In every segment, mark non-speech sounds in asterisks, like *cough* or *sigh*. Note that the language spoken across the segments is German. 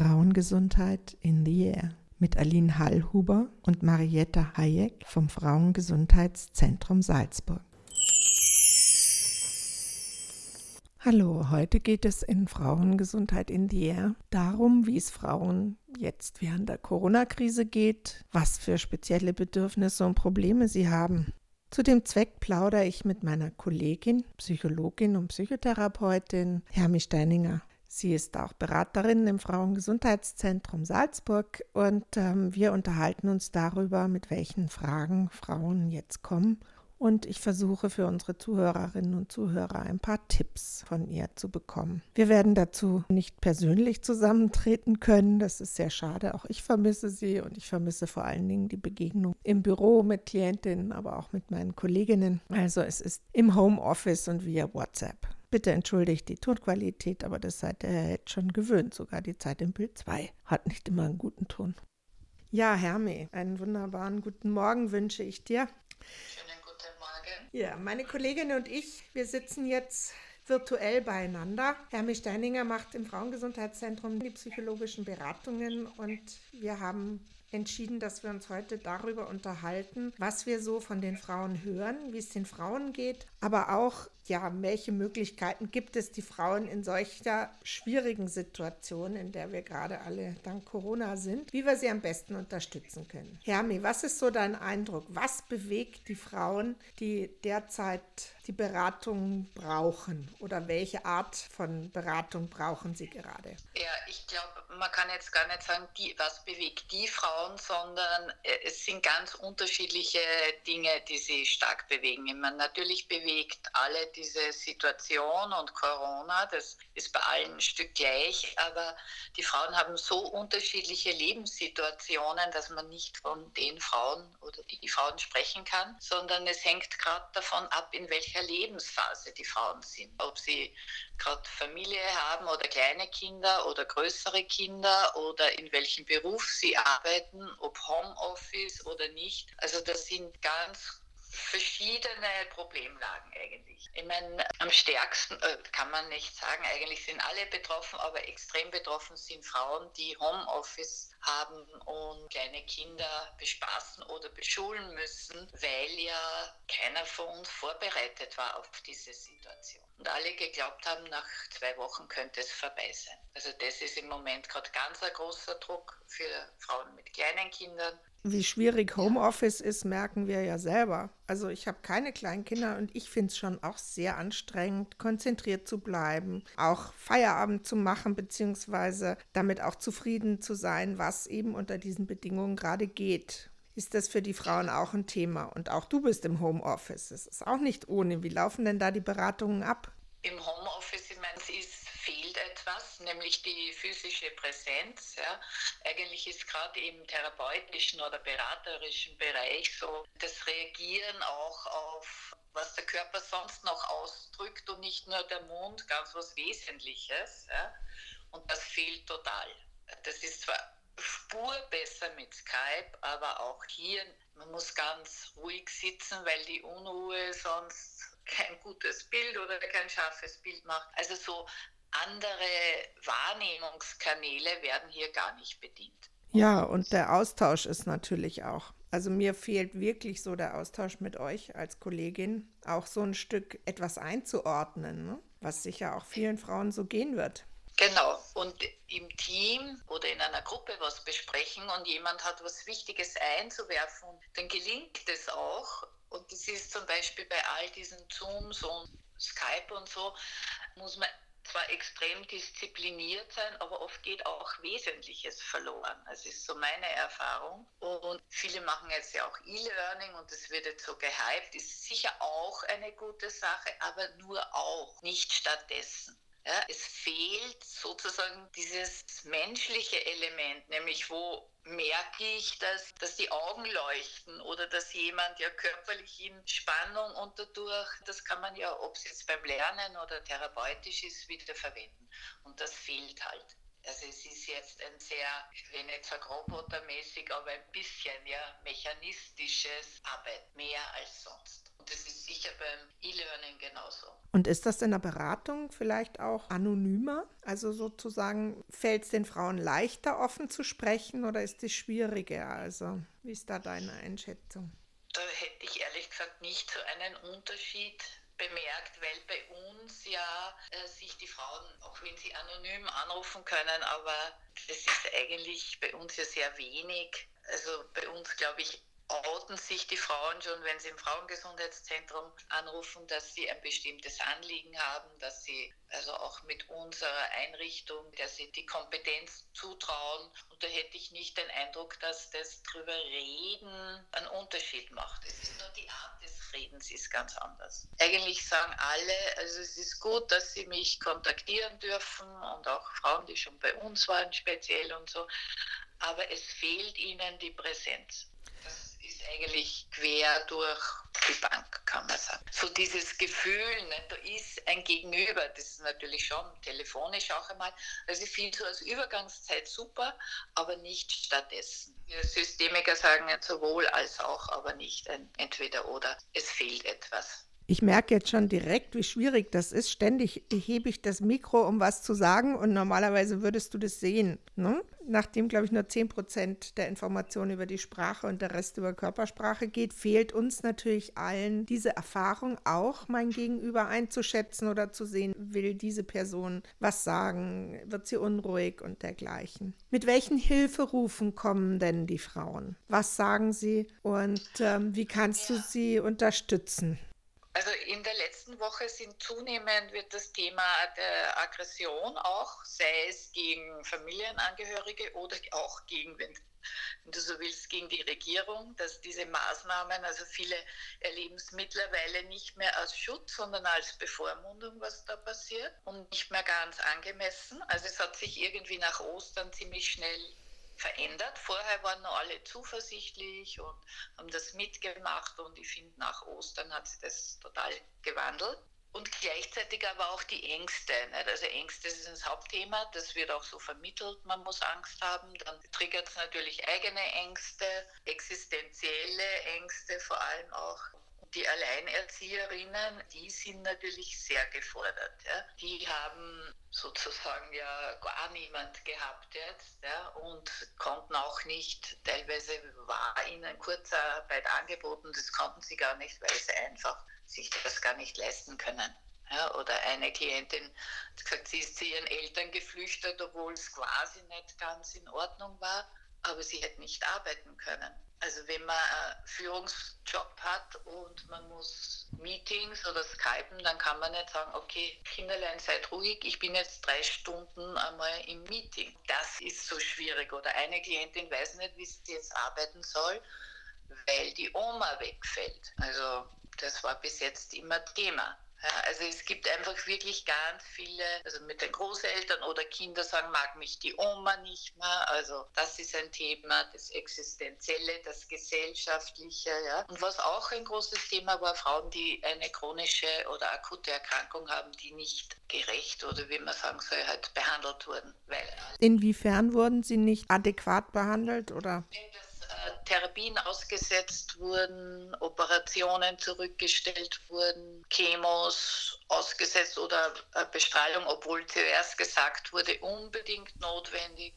Frauengesundheit in the Air mit Aline Hallhuber und Marietta Hayek vom Frauengesundheitszentrum Salzburg. Hallo, heute geht es in Frauengesundheit in the Air darum, wie es Frauen jetzt während der Corona-Krise geht, was für spezielle Bedürfnisse und Probleme sie haben. Zu dem Zweck plaudere ich mit meiner Kollegin, Psychologin und Psychotherapeutin Hermi Steininger. Sie ist auch Beraterin im Frauengesundheitszentrum Salzburg und ähm, wir unterhalten uns darüber, mit welchen Fragen Frauen jetzt kommen. Und ich versuche für unsere Zuhörerinnen und Zuhörer ein paar Tipps von ihr zu bekommen. Wir werden dazu nicht persönlich zusammentreten können. Das ist sehr schade. Auch ich vermisse sie und ich vermisse vor allen Dingen die Begegnung im Büro mit Klientinnen, aber auch mit meinen Kolleginnen. Also es ist im Homeoffice und via WhatsApp. Bitte entschuldigt die Tonqualität, aber das seid ihr jetzt schon gewöhnt. Sogar die Zeit im Bild 2 hat nicht immer einen guten Ton. Ja, Hermi, einen wunderbaren guten Morgen wünsche ich dir. Schönen guten Morgen. Ja, meine Kollegin und ich, wir sitzen jetzt virtuell beieinander. Hermi Steininger macht im Frauengesundheitszentrum die psychologischen Beratungen und wir haben entschieden, dass wir uns heute darüber unterhalten, was wir so von den Frauen hören, wie es den Frauen geht, aber auch ja, welche Möglichkeiten gibt es, die Frauen in solcher schwierigen Situation, in der wir gerade alle dank Corona sind, wie wir sie am besten unterstützen können. Hermi, was ist so dein Eindruck? Was bewegt die Frauen, die derzeit die Beratung brauchen oder welche Art von Beratung brauchen sie gerade? Ja, ich glaube, man kann jetzt gar nicht sagen, die, was bewegt die Frauen, sondern äh, es sind ganz unterschiedliche Dinge, die sie stark bewegen. Ich meine, natürlich bewegt alle die diese Situation und Corona, das ist bei allen ein Stück gleich, aber die Frauen haben so unterschiedliche Lebenssituationen, dass man nicht von den Frauen oder die Frauen sprechen kann, sondern es hängt gerade davon ab, in welcher Lebensphase die Frauen sind. Ob sie gerade Familie haben oder kleine Kinder oder größere Kinder oder in welchem Beruf sie arbeiten, ob Homeoffice oder nicht. Also das sind ganz verschiedene Problemlagen eigentlich. Ich meine, am stärksten äh, kann man nicht sagen, eigentlich sind alle betroffen, aber extrem betroffen sind Frauen, die Homeoffice haben und kleine Kinder bespaßen oder beschulen müssen, weil ja keiner von uns vorbereitet war auf diese Situation. Und alle geglaubt haben, nach zwei Wochen könnte es vorbei sein. Also das ist im Moment gerade ganz ein großer Druck für Frauen mit kleinen Kindern. Wie schwierig Homeoffice ist, merken wir ja selber. Also ich habe keine kleinen Kinder und ich finde es schon auch sehr anstrengend, konzentriert zu bleiben, auch Feierabend zu machen, beziehungsweise damit auch zufrieden zu sein, was eben unter diesen Bedingungen gerade geht. Ist das für die Frauen auch ein Thema? Und auch du bist im Homeoffice. Es ist auch nicht ohne. Wie laufen denn da die Beratungen ab? Im Homeoffice, ich meine, es fehlt etwas, nämlich die physische Präsenz. Ja. Eigentlich ist gerade im therapeutischen oder beraterischen Bereich so das Reagieren auch auf was der Körper sonst noch ausdrückt und nicht nur der Mund, ganz was Wesentliches. Ja. Und das fehlt total. Das ist zwar Spur besser mit Skype, aber auch hier, man muss ganz ruhig sitzen, weil die Unruhe sonst kein gutes Bild oder kein scharfes Bild macht. Also so andere Wahrnehmungskanäle werden hier gar nicht bedient. Ja, und der Austausch ist natürlich auch. Also mir fehlt wirklich so der Austausch mit euch als Kollegin, auch so ein Stück etwas einzuordnen, ne? was sicher auch vielen Frauen so gehen wird. Genau. Und im Team oder in einer Gruppe was besprechen und jemand hat was Wichtiges einzuwerfen, dann gelingt es auch. Und das ist zum Beispiel bei all diesen Zooms und Skype und so, muss man zwar extrem diszipliniert sein, aber oft geht auch Wesentliches verloren. Das ist so meine Erfahrung. Und viele machen jetzt ja auch E-Learning und das wird jetzt so gehypt. Ist sicher auch eine gute Sache, aber nur auch, nicht stattdessen. Ja, es fehlt sozusagen dieses menschliche Element, nämlich wo merke ich, dass, dass die Augen leuchten oder dass jemand ja körperlich in Spannung und dadurch, das kann man ja, ob es jetzt beim Lernen oder therapeutisch ist, wieder verwenden. Und das fehlt halt. Also es ist jetzt ein sehr, will nicht sagen robotermäßig, aber ein bisschen ja mechanistisches Arbeit, mehr als sonst. Und das ist sicher beim E-Learning genauso. Und ist das in der Beratung vielleicht auch anonymer? Also sozusagen fällt es den Frauen leichter, offen zu sprechen oder ist es schwieriger? Also wie ist da deine Einschätzung? Da hätte ich ehrlich gesagt nicht so einen Unterschied bemerkt, weil bei uns ja äh, sich die Frauen, auch wenn sie anonym anrufen können, aber das ist eigentlich bei uns ja sehr wenig. Also bei uns, glaube ich, outen sich die Frauen schon, wenn sie im Frauengesundheitszentrum anrufen, dass sie ein bestimmtes Anliegen haben, dass sie also auch mit unserer Einrichtung, dass sie die Kompetenz zutrauen. Und da hätte ich nicht den Eindruck, dass das drüber reden einen Unterschied macht. Es ist nur die Art des Redens ist ganz anders. Eigentlich sagen alle, also es ist gut, dass sie mich kontaktieren dürfen und auch Frauen, die schon bei uns waren speziell und so. Aber es fehlt ihnen die Präsenz ist eigentlich quer durch die Bank, kann man sagen. So dieses Gefühl, ne, da ist ein Gegenüber, das ist natürlich schon telefonisch auch einmal. Also ich finde so als Übergangszeit super, aber nicht stattdessen. Wir Systemiker sagen sowohl als auch, aber nicht ein entweder oder. Es fehlt etwas. Ich merke jetzt schon direkt, wie schwierig das ist. Ständig hebe ich das Mikro, um was zu sagen und normalerweise würdest du das sehen. Ne? Nachdem, glaube ich, nur 10 Prozent der Informationen über die Sprache und der Rest über Körpersprache geht, fehlt uns natürlich allen diese Erfahrung auch, mein Gegenüber einzuschätzen oder zu sehen, will diese Person was sagen, wird sie unruhig und dergleichen. Mit welchen Hilferufen kommen denn die Frauen? Was sagen sie und ähm, wie kannst du sie unterstützen? Also in der letzten Woche sind zunehmend wird das Thema der Aggression auch, sei es gegen Familienangehörige oder auch gegen, wenn, du so willst, gegen die Regierung, dass diese Maßnahmen, also viele erleben es mittlerweile nicht mehr als Schutz, sondern als Bevormundung, was da passiert und nicht mehr ganz angemessen. Also es hat sich irgendwie nach Ostern ziemlich schnell verändert. Vorher waren noch alle zuversichtlich und haben das mitgemacht und ich finde, nach Ostern hat sich das total gewandelt. Und gleichzeitig aber auch die Ängste. Nicht? Also Ängste ist das Hauptthema, das wird auch so vermittelt, man muss Angst haben. Dann triggert es natürlich eigene Ängste, existenzielle Ängste vor allem auch die Alleinerzieherinnen, die sind natürlich sehr gefordert. Ja. Die haben sozusagen ja gar niemand gehabt jetzt ja, und konnten auch nicht, teilweise war ihnen Kurzarbeit angeboten, das konnten sie gar nicht, weil sie einfach sich das gar nicht leisten können. Ja, oder eine Klientin hat gesagt, sie ist zu ihren Eltern geflüchtet, obwohl es quasi nicht ganz in Ordnung war, aber sie hätte nicht arbeiten können. Also wenn man einen Führungsjob hat und man muss Meetings oder Skypen, dann kann man nicht sagen, okay, Kinderlein, seid ruhig, ich bin jetzt drei Stunden einmal im Meeting. Das ist so schwierig. Oder eine Klientin weiß nicht, wie sie jetzt arbeiten soll, weil die Oma wegfällt. Also das war bis jetzt immer Thema. Ja, also es gibt einfach wirklich ganz viele, also mit den Großeltern oder Kinder sagen, mag mich die Oma nicht mehr. Also das ist ein Thema, das Existenzielle, das Gesellschaftliche. Ja. Und was auch ein großes Thema war, Frauen, die eine chronische oder akute Erkrankung haben, die nicht gerecht oder wie man sagen soll, halt behandelt wurden. Weil Inwiefern wurden sie nicht adäquat behandelt oder? Das Therapien ausgesetzt wurden, Operationen zurückgestellt wurden, Chemos ausgesetzt oder Bestrahlung, obwohl zuerst gesagt wurde, unbedingt notwendig,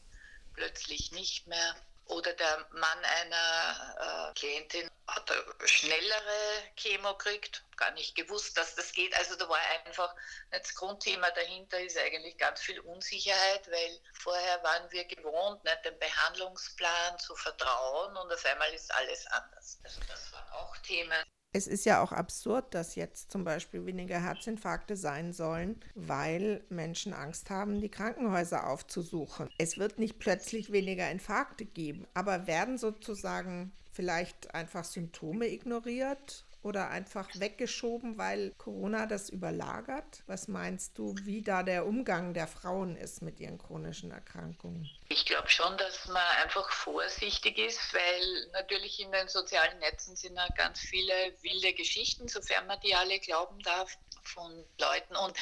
plötzlich nicht mehr. Oder der Mann einer äh, Klientin hat schnellere Chemo gekriegt, gar nicht gewusst, dass das geht. Also da war einfach das Grundthema dahinter ist eigentlich ganz viel Unsicherheit, weil vorher waren wir gewohnt, nicht den Behandlungsplan zu vertrauen und auf einmal ist alles anders. Also das waren auch Themen. Es ist ja auch absurd, dass jetzt zum Beispiel weniger Herzinfarkte sein sollen, weil Menschen Angst haben, die Krankenhäuser aufzusuchen. Es wird nicht plötzlich weniger Infarkte geben, aber werden sozusagen vielleicht einfach Symptome ignoriert oder einfach weggeschoben, weil Corona das überlagert? Was meinst du, wie da der Umgang der Frauen ist mit ihren chronischen Erkrankungen? Ich glaube schon, dass man einfach vorsichtig ist, weil natürlich in den sozialen Netzen sind ja ganz viele wilde Geschichten, sofern man die alle glauben darf, von Leuten. Und,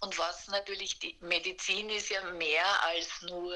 und was natürlich, die Medizin ist ja mehr als nur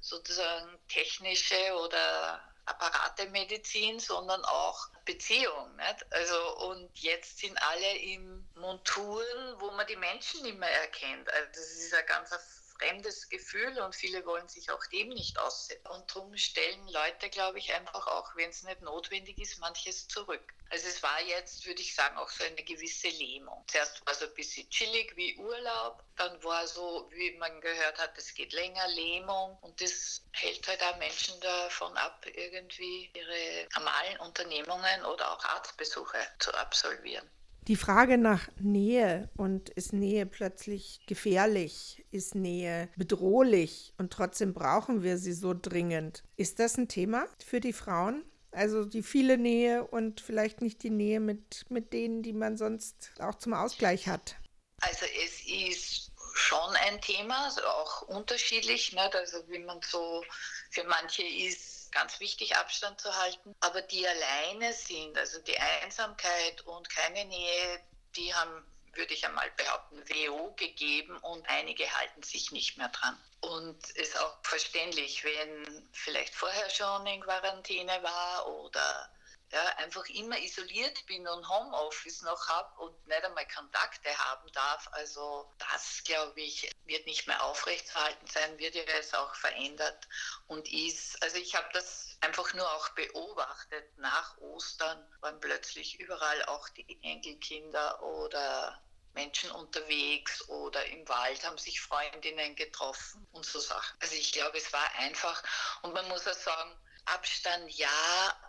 sozusagen technische oder Apparatemedizin, sondern auch Beziehung. Nicht? Also, und jetzt sind alle in Monturen, wo man die Menschen nicht mehr erkennt. Also das ist ein ganz fremdes Gefühl und viele wollen sich auch dem nicht aussetzen. Und darum stellen Leute, glaube ich, einfach auch, wenn es nicht notwendig ist, manches zurück. Also es war jetzt, würde ich sagen, auch so eine gewisse Lähmung. Zuerst war so ein bisschen chillig wie Urlaub, dann war so, wie man gehört hat, es geht länger, Lähmung und das hält halt auch Menschen davon ab, irgendwie ihre normalen Unternehmungen oder auch Arztbesuche zu absolvieren. Die Frage nach Nähe und ist Nähe plötzlich gefährlich, ist Nähe bedrohlich und trotzdem brauchen wir sie so dringend. Ist das ein Thema für die Frauen? Also die viele Nähe und vielleicht nicht die Nähe mit, mit denen, die man sonst auch zum Ausgleich hat. Also es ist schon ein Thema, also auch unterschiedlich, nicht? also wie man so für manche ist ganz wichtig, Abstand zu halten. Aber die alleine sind, also die Einsamkeit und keine Nähe, die haben, würde ich einmal behaupten, WO gegeben und einige halten sich nicht mehr dran. Und ist auch verständlich, wenn vielleicht vorher schon in Quarantäne war oder ja, einfach immer isoliert bin und Homeoffice noch habe und nicht einmal Kontakte haben darf. Also das, glaube ich, wird nicht mehr aufrechtzuerhalten sein, wird ja jetzt auch verändert und ist, also ich habe das einfach nur auch beobachtet. Nach Ostern waren plötzlich überall auch die Enkelkinder oder Menschen unterwegs oder im Wald haben sich Freundinnen getroffen und so Sachen. Also ich glaube, es war einfach und man muss auch sagen, Abstand ja,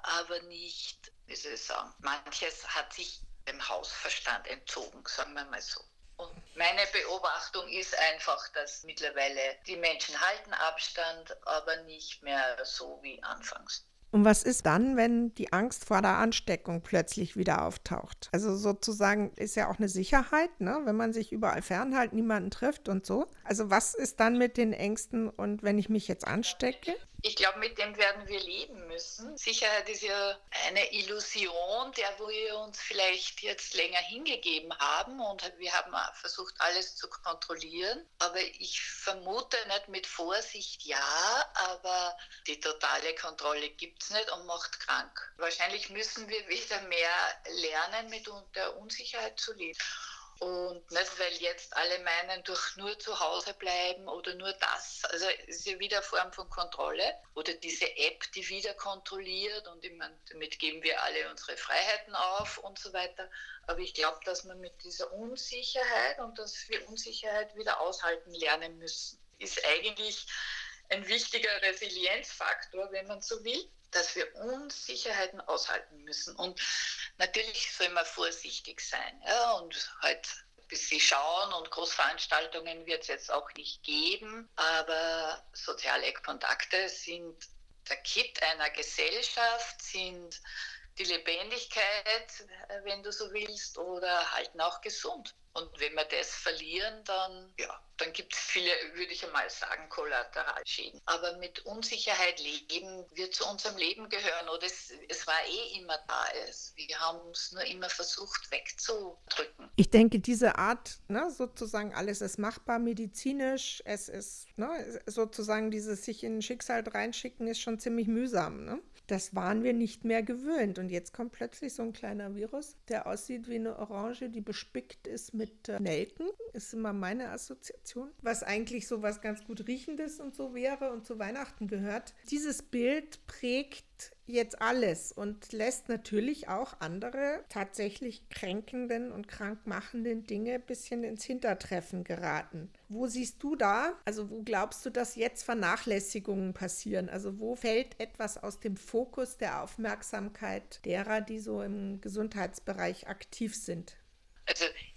aber nicht, wie soll ich sagen, manches hat sich dem Hausverstand entzogen, sagen wir mal so. Und meine Beobachtung ist einfach, dass mittlerweile die Menschen halten Abstand, aber nicht mehr so wie anfangs. Und was ist dann, wenn die Angst vor der Ansteckung plötzlich wieder auftaucht? Also sozusagen ist ja auch eine Sicherheit, ne? wenn man sich überall fernhält, niemanden trifft und so. Also was ist dann mit den Ängsten und wenn ich mich jetzt anstecke? ich glaube, mit dem werden wir leben müssen. Sicherheit ist ja eine Illusion, der wir uns vielleicht jetzt länger hingegeben haben und wir haben versucht, alles zu kontrollieren. Aber ich vermute nicht mit Vorsicht ja, aber die totale Kontrolle gibt es nicht und macht krank. Wahrscheinlich müssen wir wieder mehr lernen, mit der Unsicherheit zu leben. Und nicht, weil jetzt alle meinen, durch nur zu Hause bleiben oder nur das. Also es ist ja wieder eine Form von Kontrolle. Oder diese App, die wieder kontrolliert und meine, damit geben wir alle unsere Freiheiten auf und so weiter. Aber ich glaube, dass man mit dieser Unsicherheit und dass wir Unsicherheit wieder aushalten lernen müssen, ist eigentlich ein wichtiger Resilienzfaktor, wenn man so will dass wir Unsicherheiten aushalten müssen. Und natürlich soll man vorsichtig sein ja, und halt bis sie schauen und Großveranstaltungen wird es jetzt auch nicht geben, aber soziale Kontakte sind der Kit einer Gesellschaft, sind die Lebendigkeit, wenn du so willst, oder halten auch gesund. Und wenn wir das verlieren, dann, ja, dann gibt es viele, würde ich einmal sagen, Kollateralschäden. Aber mit Unsicherheit leben wird zu unserem Leben gehören oder es, es war eh immer da. Wir haben es nur immer versucht wegzudrücken. Ich denke, diese Art, ne, sozusagen alles ist machbar medizinisch, es ist ne, sozusagen dieses sich in ein Schicksal reinschicken, ist schon ziemlich mühsam. Ne? Das waren wir nicht mehr gewöhnt. Und jetzt kommt plötzlich so ein kleiner Virus, der aussieht wie eine Orange, die bespickt ist mit äh, Nelken. Ist immer meine Assoziation. Was eigentlich so was ganz gut riechendes und so wäre und zu Weihnachten gehört. Dieses Bild prägt jetzt alles und lässt natürlich auch andere tatsächlich kränkenden und krankmachenden Dinge ein bisschen ins Hintertreffen geraten. Wo siehst du da, also wo glaubst du, dass jetzt Vernachlässigungen passieren? Also wo fällt etwas aus dem Fokus der Aufmerksamkeit derer, die so im Gesundheitsbereich aktiv sind?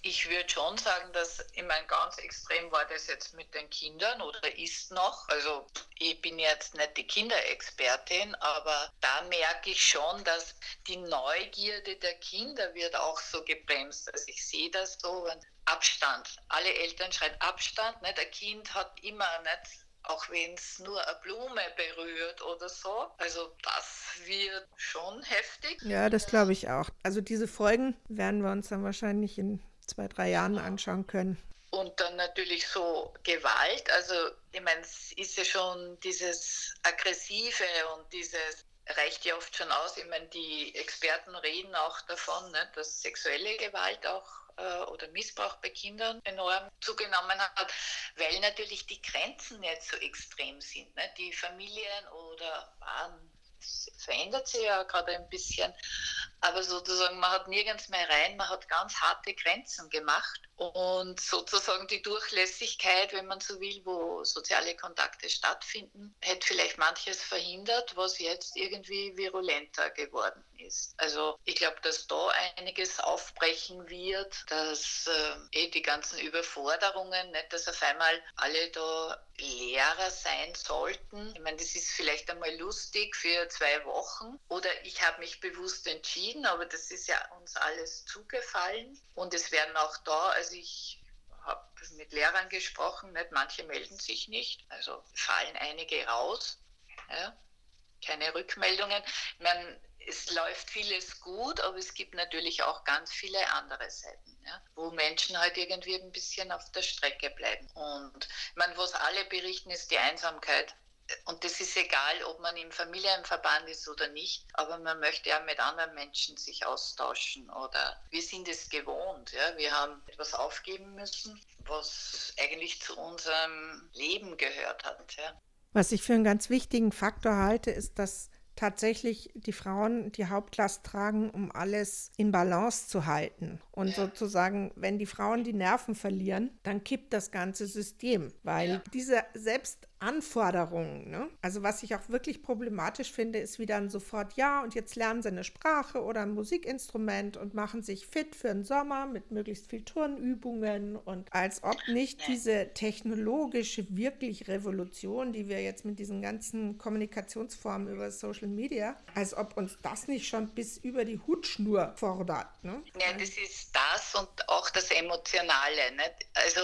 Ich würde schon sagen, dass ich meine, ganz extrem war das jetzt mit den Kindern oder ist noch. Also ich bin jetzt nicht die Kinderexpertin, aber da merke ich schon, dass die Neugierde der Kinder wird auch so gebremst. Also ich sehe das so, Abstand. Alle Eltern schreien Abstand. Nicht? Ein Kind hat immer nicht auch wenn es nur eine Blume berührt oder so. Also das wird schon heftig. Ja, das glaube ich auch. Also diese Folgen werden wir uns dann wahrscheinlich in zwei, drei Jahren anschauen können. Und dann natürlich so Gewalt. Also ich meine, es ist ja schon dieses Aggressive und dieses reicht ja oft schon aus. Ich meine, die Experten reden auch davon, ne, dass sexuelle Gewalt auch äh, oder Missbrauch bei Kindern enorm zugenommen hat, weil natürlich die Grenzen nicht so extrem sind. Ne? Die Familien oder waren verändert sich ja gerade ein bisschen, aber sozusagen man hat nirgends mehr rein, man hat ganz harte Grenzen gemacht und sozusagen die Durchlässigkeit, wenn man so will, wo soziale Kontakte stattfinden, hätte vielleicht manches verhindert, was jetzt irgendwie virulenter geworden ist. Also ich glaube, dass da einiges aufbrechen wird, dass äh, eh die ganzen Überforderungen, nicht, dass auf einmal alle da Lehrer sein sollten. Ich meine, das ist vielleicht einmal lustig für zwei Wochen oder ich habe mich bewusst entschieden, aber das ist ja uns alles zugefallen und es werden auch da, also ich habe mit Lehrern gesprochen, nicht manche melden sich nicht, also fallen einige raus. Ja, keine Rückmeldungen. Ich meine, es läuft vieles gut, aber es gibt natürlich auch ganz viele andere Seiten, ja, wo Menschen halt irgendwie ein bisschen auf der Strecke bleiben. Und ich was alle berichten, ist die Einsamkeit. Und das ist egal, ob man im Familienverband ist oder nicht, aber man möchte ja mit anderen Menschen sich austauschen oder wir sind es gewohnt. Ja? Wir haben etwas aufgeben müssen, was eigentlich zu unserem Leben gehört hat. Ja? Was ich für einen ganz wichtigen Faktor halte, ist, dass tatsächlich die Frauen die Hauptlast tragen, um alles in Balance zu halten. Und sozusagen, wenn die Frauen die Nerven verlieren, dann kippt das ganze System, weil diese selbst Anforderungen. Ne? Also was ich auch wirklich problematisch finde, ist wie dann sofort, ja, und jetzt lernen sie eine Sprache oder ein Musikinstrument und machen sich fit für den Sommer mit möglichst viel Turnübungen und als ob nicht diese technologische wirklich Revolution, die wir jetzt mit diesen ganzen Kommunikationsformen über Social Media, als ob uns das nicht schon bis über die Hutschnur fordert. Ne? Ja, das ist das und auch das Emotionale. Nicht? Also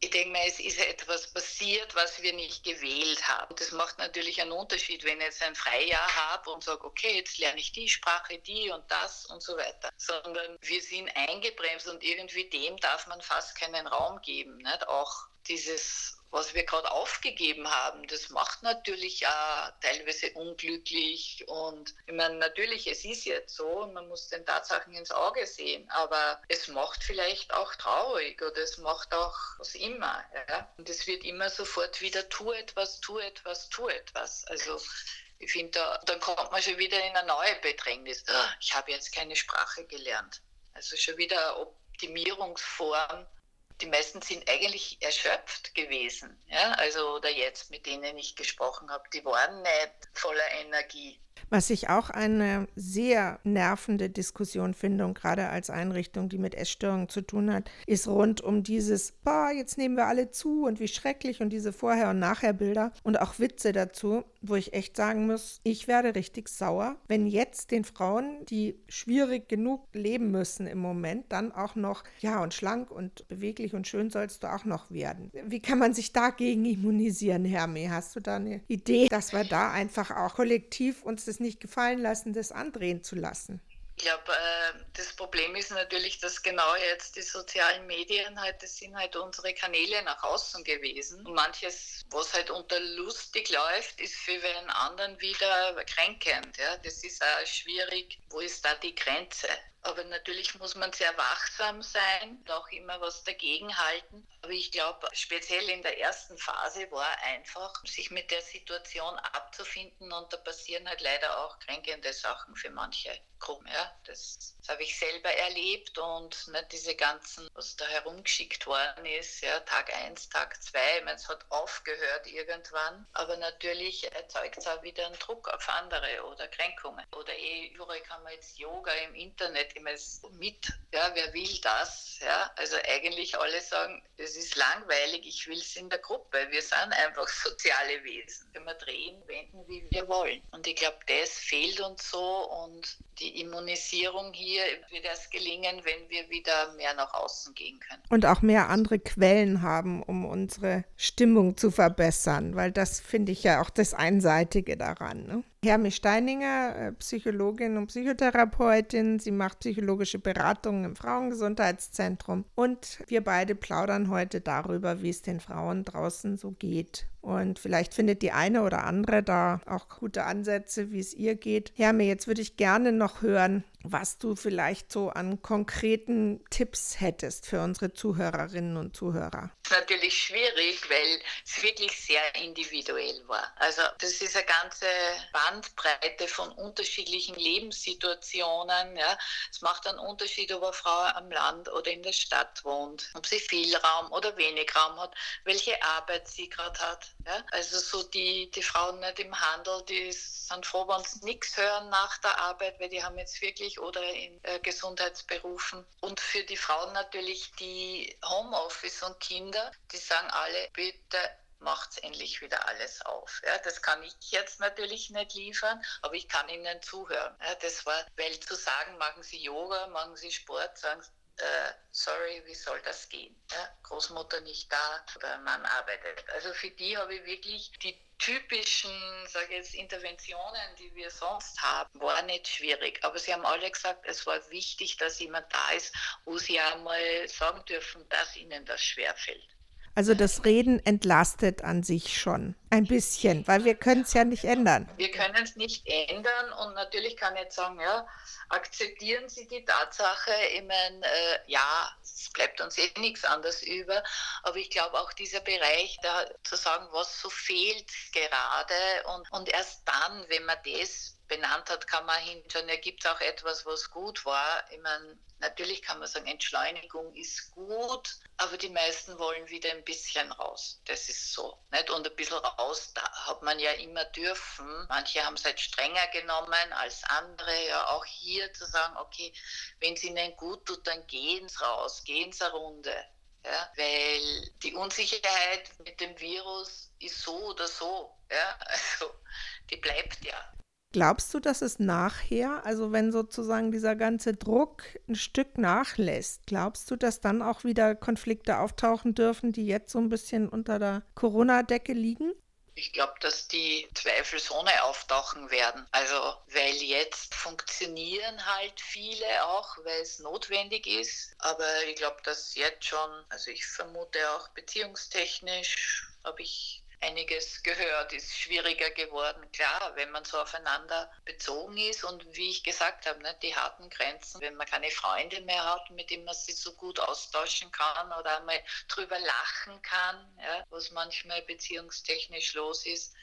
ich denke mal, es ist etwas passiert, was wir nicht gewählt haben. Das macht natürlich einen Unterschied, wenn ich jetzt ein Freijahr habe und sage, okay, jetzt lerne ich die Sprache, die und das und so weiter. Sondern wir sind eingebremst und irgendwie dem darf man fast keinen Raum geben. Nicht? Auch dieses was wir gerade aufgegeben haben, das macht natürlich auch teilweise unglücklich. Und ich meine, natürlich, es ist jetzt so, man muss den Tatsachen ins Auge sehen, aber es macht vielleicht auch traurig oder es macht auch was immer. Ja? Und es wird immer sofort wieder, tu etwas, tu etwas, tu etwas. Also ich finde, da, dann kommt man schon wieder in eine neue Bedrängnis. Ah, ich habe jetzt keine Sprache gelernt. Also schon wieder eine Optimierungsform, die meisten sind eigentlich erschöpft gewesen. Ja? Also, oder jetzt, mit denen ich gesprochen habe, die waren nicht voller Energie. Was ich auch eine sehr nervende Diskussion finde und gerade als Einrichtung, die mit Essstörungen zu tun hat, ist rund um dieses, boah, jetzt nehmen wir alle zu und wie schrecklich und diese Vorher- und Nachher-Bilder und auch Witze dazu, wo ich echt sagen muss, ich werde richtig sauer, wenn jetzt den Frauen, die schwierig genug leben müssen im Moment, dann auch noch, ja, und schlank und beweglich und schön sollst du auch noch werden. Wie kann man sich dagegen immunisieren, Hermi? Hast du da eine Idee, dass wir da einfach auch kollektiv uns das nicht gefallen lassen, das andrehen zu lassen? Ich glaube, äh, das Problem ist natürlich, dass genau jetzt die sozialen Medien halt, das sind halt unsere Kanäle nach außen gewesen. Und manches, was halt unter lustig läuft, ist für einen anderen wieder kränkend. Ja? Das ist auch schwierig. Wo ist da die Grenze? Aber natürlich muss man sehr wachsam sein und auch immer was dagegen halten. Aber ich glaube, speziell in der ersten Phase war einfach, sich mit der Situation abzufinden und da passieren halt leider auch kränkende Sachen für manche Gruppen. Ja, das, das habe ich selber erlebt und ne, diese ganzen, was da herumgeschickt worden ist, ja, Tag 1, Tag 2, ich meine, es hat aufgehört irgendwann, aber natürlich erzeugt es auch wieder einen Druck auf andere oder Kränkungen. Oder eh, überall kann man jetzt Yoga im Internet immer mit, ja, wer will das? Ja, also eigentlich alle sagen, es ist langweilig, ich will es in der Gruppe. Wir sind einfach *laughs* soziale Wesen. Können wir drehen, wenden, wie wir wollen. Und ich glaube, das fehlt uns so und die Immunisierung hier wird erst gelingen, wenn wir wieder mehr nach außen gehen können. Und auch mehr andere Quellen haben, um unsere Stimmung zu verbessern, weil das finde ich ja auch das Einseitige daran. Ne? Hermi Steininger, äh, Psychologin und Psychotherapeutin. Sie macht psychologische Beratungen im Frauengesundheitszentrum. Und wir beide plaudern heute darüber, wie es den Frauen draußen so geht. Und vielleicht findet die eine oder andere da auch gute Ansätze, wie es ihr geht. Hermi, jetzt würde ich gerne noch hören, was du vielleicht so an konkreten Tipps hättest für unsere Zuhörerinnen und Zuhörer. Das ist natürlich schwierig, weil es wirklich sehr individuell war. Also das ist eine ganze Bandbreite von unterschiedlichen Lebenssituationen. Ja. Es macht einen Unterschied, ob eine Frau am Land oder in der Stadt wohnt, ob sie viel Raum oder wenig Raum hat, welche Arbeit sie gerade hat. Ja. Also so die, die Frauen nicht im Handel, die sind froh, wenn sie nichts hören nach der Arbeit, weil die haben jetzt wirklich oder in äh, Gesundheitsberufen. Und für die Frauen natürlich die Homeoffice und Kinder, die sagen alle, bitte macht endlich wieder alles auf. Ja, das kann ich jetzt natürlich nicht liefern, aber ich kann ihnen zuhören. Ja, das war, weil zu sagen, machen Sie Yoga, machen Sie Sport, sagen äh, sorry, wie soll das gehen? Ja, Großmutter nicht da oder Mann arbeitet. Also für die habe ich wirklich die typischen, sage jetzt, Interventionen, die wir sonst haben, war nicht schwierig. Aber sie haben alle gesagt, es war wichtig, dass jemand da ist, wo sie einmal sagen dürfen, dass ihnen das schwerfällt. Also das Reden entlastet an sich schon ein bisschen, weil wir können es ja nicht ändern. Wir können es nicht ändern und natürlich kann ich jetzt sagen, ja, akzeptieren Sie die Tatsache, ich meine, äh, ja, es bleibt uns eh nichts anderes über, aber ich glaube auch dieser Bereich, da zu sagen, was so fehlt gerade und, und erst dann, wenn man das benannt hat, kann man hinschauen, ja, gibt es auch etwas, was gut war. Ich meine, natürlich kann man sagen, Entschleunigung ist gut, aber die meisten wollen wieder ein bisschen raus. Das ist so. Nicht? Und ein bisschen raus, da hat man ja immer dürfen. Manche haben es halt strenger genommen als andere. Ja, auch hier zu sagen, okay, wenn es ihnen gut tut, dann gehen sie raus, gehen sie eine Runde. Ja, weil die Unsicherheit mit dem Virus ist so oder so. Ja, *laughs* also die bleibt ja. Glaubst du, dass es nachher, also wenn sozusagen dieser ganze Druck ein Stück nachlässt, glaubst du, dass dann auch wieder Konflikte auftauchen dürfen, die jetzt so ein bisschen unter der Corona-Decke liegen? Ich glaube, dass die zweifelsohne auftauchen werden. Also, weil jetzt funktionieren halt viele auch, weil es notwendig ist. Aber ich glaube, dass jetzt schon, also ich vermute auch beziehungstechnisch, habe ich einiges gehört, ist schwieriger geworden. Klar, wenn man so aufeinander bezogen ist und wie ich gesagt habe, ne, die harten Grenzen, wenn man keine Freunde mehr hat, mit denen man sich so gut austauschen kann oder einmal drüber lachen kann, ja, was manchmal beziehungstechnisch los ist,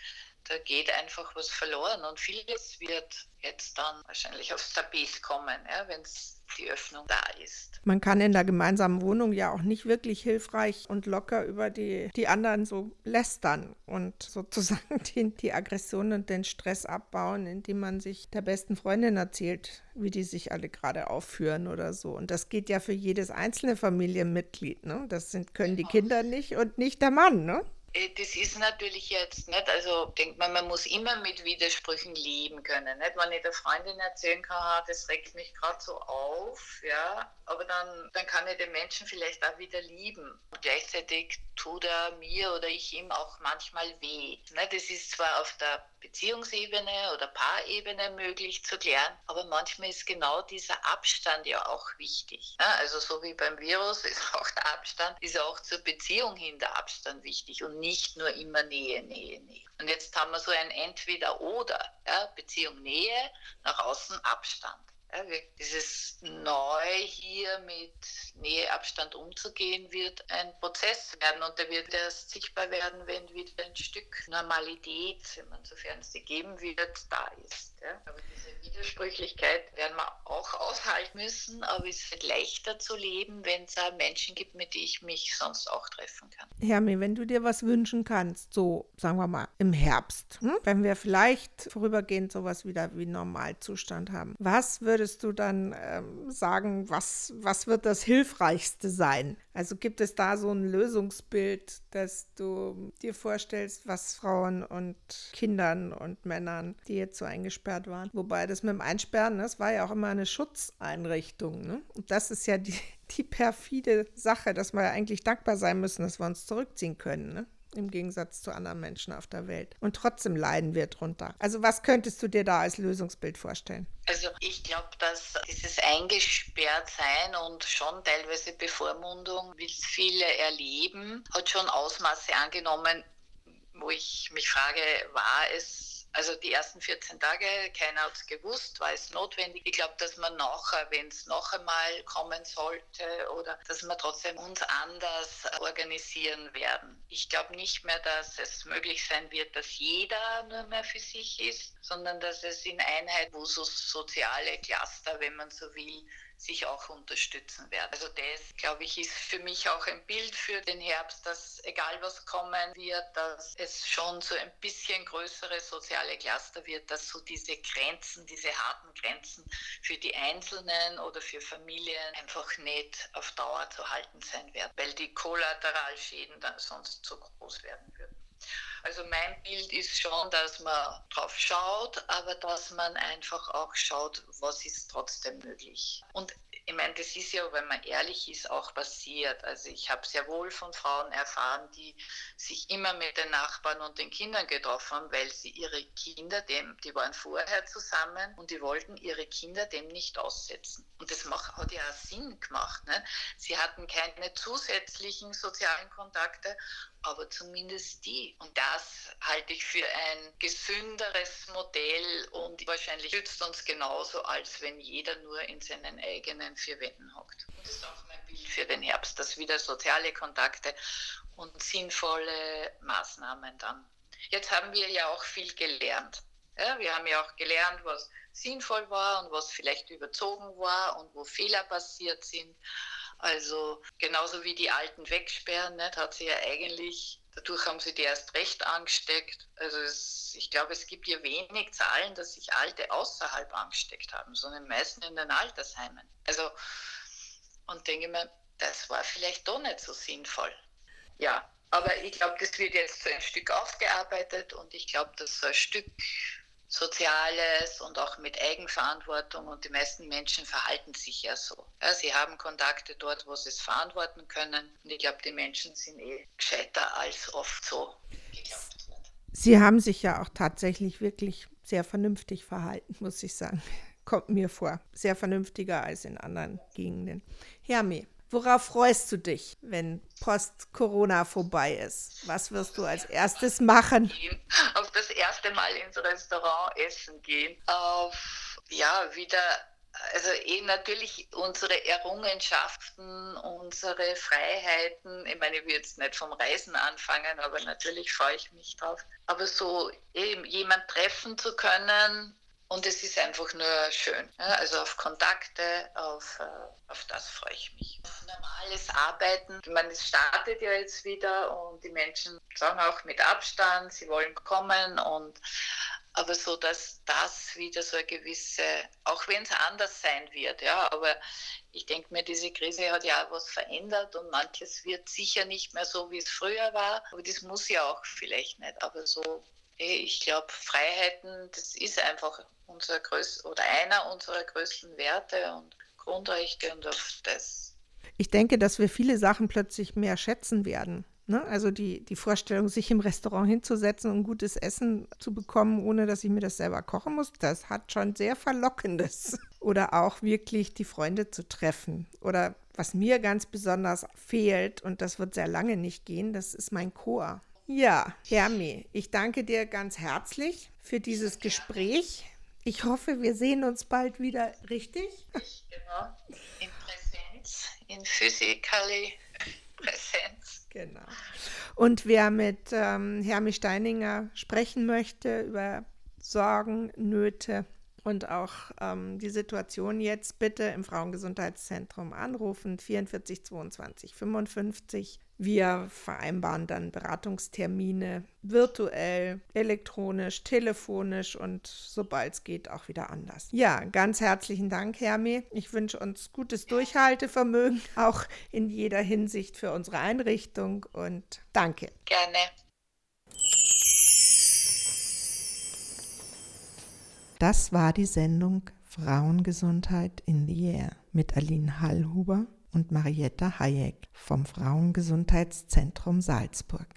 da geht einfach was verloren und vieles wird jetzt dann wahrscheinlich aufs Tapet kommen, ja, wenn es die Öffnung da ist. Man kann in der gemeinsamen Wohnung ja auch nicht wirklich hilfreich und locker über die, die anderen so lästern und *laughs* sozusagen die, die Aggression und den Stress abbauen, indem man sich der besten Freundin erzählt, wie die sich alle gerade aufführen oder so. Und das geht ja für jedes einzelne Familienmitglied. Ne? Das sind, können die Kinder nicht und nicht der Mann. Ne? Äh, das ist natürlich jetzt nicht, also denkt man, man muss immer mit Widersprüchen leben können. Nicht? Wenn ich der Freundin erzählen kann, das regt mich gerade so auf, ja, aber dann, dann kann ich den Menschen vielleicht auch wieder lieben. Und gleichzeitig tut er mir oder ich ihm auch manchmal weh. Ne? Das ist zwar auf der Beziehungsebene oder Paarebene möglich zu klären, aber manchmal ist genau dieser Abstand ja auch wichtig. Ne? Also so wie beim Virus *laughs* ist auch der Abstand, ist auch zur Beziehung hin der Abstand wichtig und nicht nur immer Nähe, Nähe, Nähe. Und jetzt haben wir so ein Entweder-Oder, ja? Beziehung Nähe, nach außen Abstand. Ja, dieses Neu hier mit Näheabstand umzugehen, wird ein Prozess werden und der wird erst sichtbar werden, wenn wieder ein Stück Normalität, sofern es die geben wird, da ist. Ja. Aber diese Widersprüchlichkeit werden wir auch aushalten müssen, aber es wird leichter zu leben, wenn es Menschen gibt, mit denen ich mich sonst auch treffen kann. Hermi, wenn du dir was wünschen kannst, so sagen wir mal im Herbst, hm? wenn wir vielleicht vorübergehend sowas wieder wie Normalzustand haben, was würde würdest du dann ähm, sagen, was, was wird das Hilfreichste sein? Also gibt es da so ein Lösungsbild, das du dir vorstellst, was Frauen und Kindern und Männern, die jetzt so eingesperrt waren, wobei das mit dem Einsperren, das war ja auch immer eine Schutzeinrichtung. Ne? Und das ist ja die, die perfide Sache, dass wir ja eigentlich dankbar sein müssen, dass wir uns zurückziehen können. Ne? Im Gegensatz zu anderen Menschen auf der Welt. Und trotzdem leiden wir drunter. Also was könntest du dir da als Lösungsbild vorstellen? Also ich glaube, dass dieses Eingesperrtsein und schon teilweise Bevormundung, wie es viele erleben, hat schon Ausmaße angenommen, wo ich mich frage, war es also die ersten 14 Tage, keiner hat es gewusst, war es notwendig. Ich glaube, dass man nachher, wenn es noch einmal kommen sollte oder dass wir trotzdem uns anders organisieren werden. Ich glaube nicht mehr, dass es möglich sein wird, dass jeder nur mehr für sich ist, sondern dass es in Einheit, wo so soziale Cluster, wenn man so will, sich auch unterstützen werden. Also das, glaube ich, ist für mich auch ein Bild für den Herbst, dass egal was kommen wird, dass es schon so ein bisschen größere soziale Cluster wird, dass so diese Grenzen, diese harten Grenzen für die Einzelnen oder für Familien einfach nicht auf Dauer zu halten sein werden, weil die Kollateralschäden dann sonst zu groß werden würden. Also mein Bild ist schon, dass man drauf schaut, aber dass man einfach auch schaut, was ist trotzdem möglich. Und ich meine, das ist ja, wenn man ehrlich ist, auch passiert. Also ich habe sehr wohl von Frauen erfahren, die sich immer mit den Nachbarn und den Kindern getroffen haben, weil sie ihre Kinder dem, die waren vorher zusammen und die wollten ihre Kinder dem nicht aussetzen. Und das macht, hat ja Sinn gemacht. Ne? Sie hatten keine zusätzlichen sozialen Kontakte aber zumindest die. Und das halte ich für ein gesünderes Modell und wahrscheinlich schützt uns genauso, als wenn jeder nur in seinen eigenen vier Wänden hockt. Das ist auch mein Bild für den Herbst, dass wieder soziale Kontakte und sinnvolle Maßnahmen dann. Jetzt haben wir ja auch viel gelernt. Ja, wir haben ja auch gelernt, was sinnvoll war und was vielleicht überzogen war und wo Fehler passiert sind. Also genauso wie die Alten wegsperren, nicht, hat sie ja eigentlich, dadurch haben sie die erst recht angesteckt. Also es, ich glaube, es gibt ja wenig Zahlen, dass sich Alte außerhalb angesteckt haben, sondern meistens in den Altersheimen. Also, und denke mir, das war vielleicht doch nicht so sinnvoll. Ja, aber ich glaube, das wird jetzt so ein Stück aufgearbeitet und ich glaube, dass so ein Stück Soziales und auch mit Eigenverantwortung und die meisten Menschen verhalten sich ja so. Ja, sie haben Kontakte dort, wo sie es verantworten können und ich glaube, die Menschen sind eh gescheiter als oft so. Sie haben sich ja auch tatsächlich wirklich sehr vernünftig verhalten, muss ich sagen. *laughs* Kommt mir vor. Sehr vernünftiger als in anderen Gegenden. Hermi, Worauf freust du dich, wenn Post-Corona vorbei ist? Was wirst du als erstes machen? Auf das erste Mal ins Restaurant essen gehen. Auf, ja, wieder also eh natürlich unsere Errungenschaften, unsere Freiheiten. Ich meine, ich will jetzt nicht vom Reisen anfangen, aber natürlich freue ich mich drauf. Aber so eben jemand treffen zu können, und es ist einfach nur schön. Also auf Kontakte, auf, äh, auf das freue ich mich. Normales Arbeiten. Ich meine, es startet ja jetzt wieder und die Menschen sagen auch mit Abstand, sie wollen kommen und aber so, dass das wieder so eine gewisse, auch wenn es anders sein wird, ja, aber ich denke mir, diese Krise hat ja auch was verändert und manches wird sicher nicht mehr so, wie es früher war, aber das muss ja auch vielleicht nicht, aber so ich glaube, Freiheiten, das ist einfach unser größ oder einer unserer größten Werte und Grundrechte und auf das. Ich denke, dass wir viele Sachen plötzlich mehr schätzen werden. Ne? Also die, die Vorstellung, sich im Restaurant hinzusetzen und gutes Essen zu bekommen, ohne dass ich mir das selber kochen muss, das hat schon sehr Verlockendes. *laughs* Oder auch wirklich die Freunde zu treffen. Oder was mir ganz besonders fehlt, und das wird sehr lange nicht gehen, das ist mein Chor. Ja, Hermi, ich danke dir ganz herzlich für dieses Gespräch. Ich hoffe, wir sehen uns bald wieder, richtig? Genau, in Präsenz, in physically Präsenz. Genau. Und wer mit ähm, Hermi Steininger sprechen möchte über Sorgen, Nöte und auch ähm, die Situation jetzt, bitte im Frauengesundheitszentrum anrufen, 44 22 55 wir vereinbaren dann Beratungstermine virtuell, elektronisch, telefonisch und sobald es geht auch wieder anders. Ja, ganz herzlichen Dank, Hermi. Ich wünsche uns gutes Durchhaltevermögen, auch in jeder Hinsicht für unsere Einrichtung und danke. Gerne. Das war die Sendung Frauengesundheit in the Air mit Aline Hallhuber und Marietta Hayek vom Frauengesundheitszentrum Salzburg.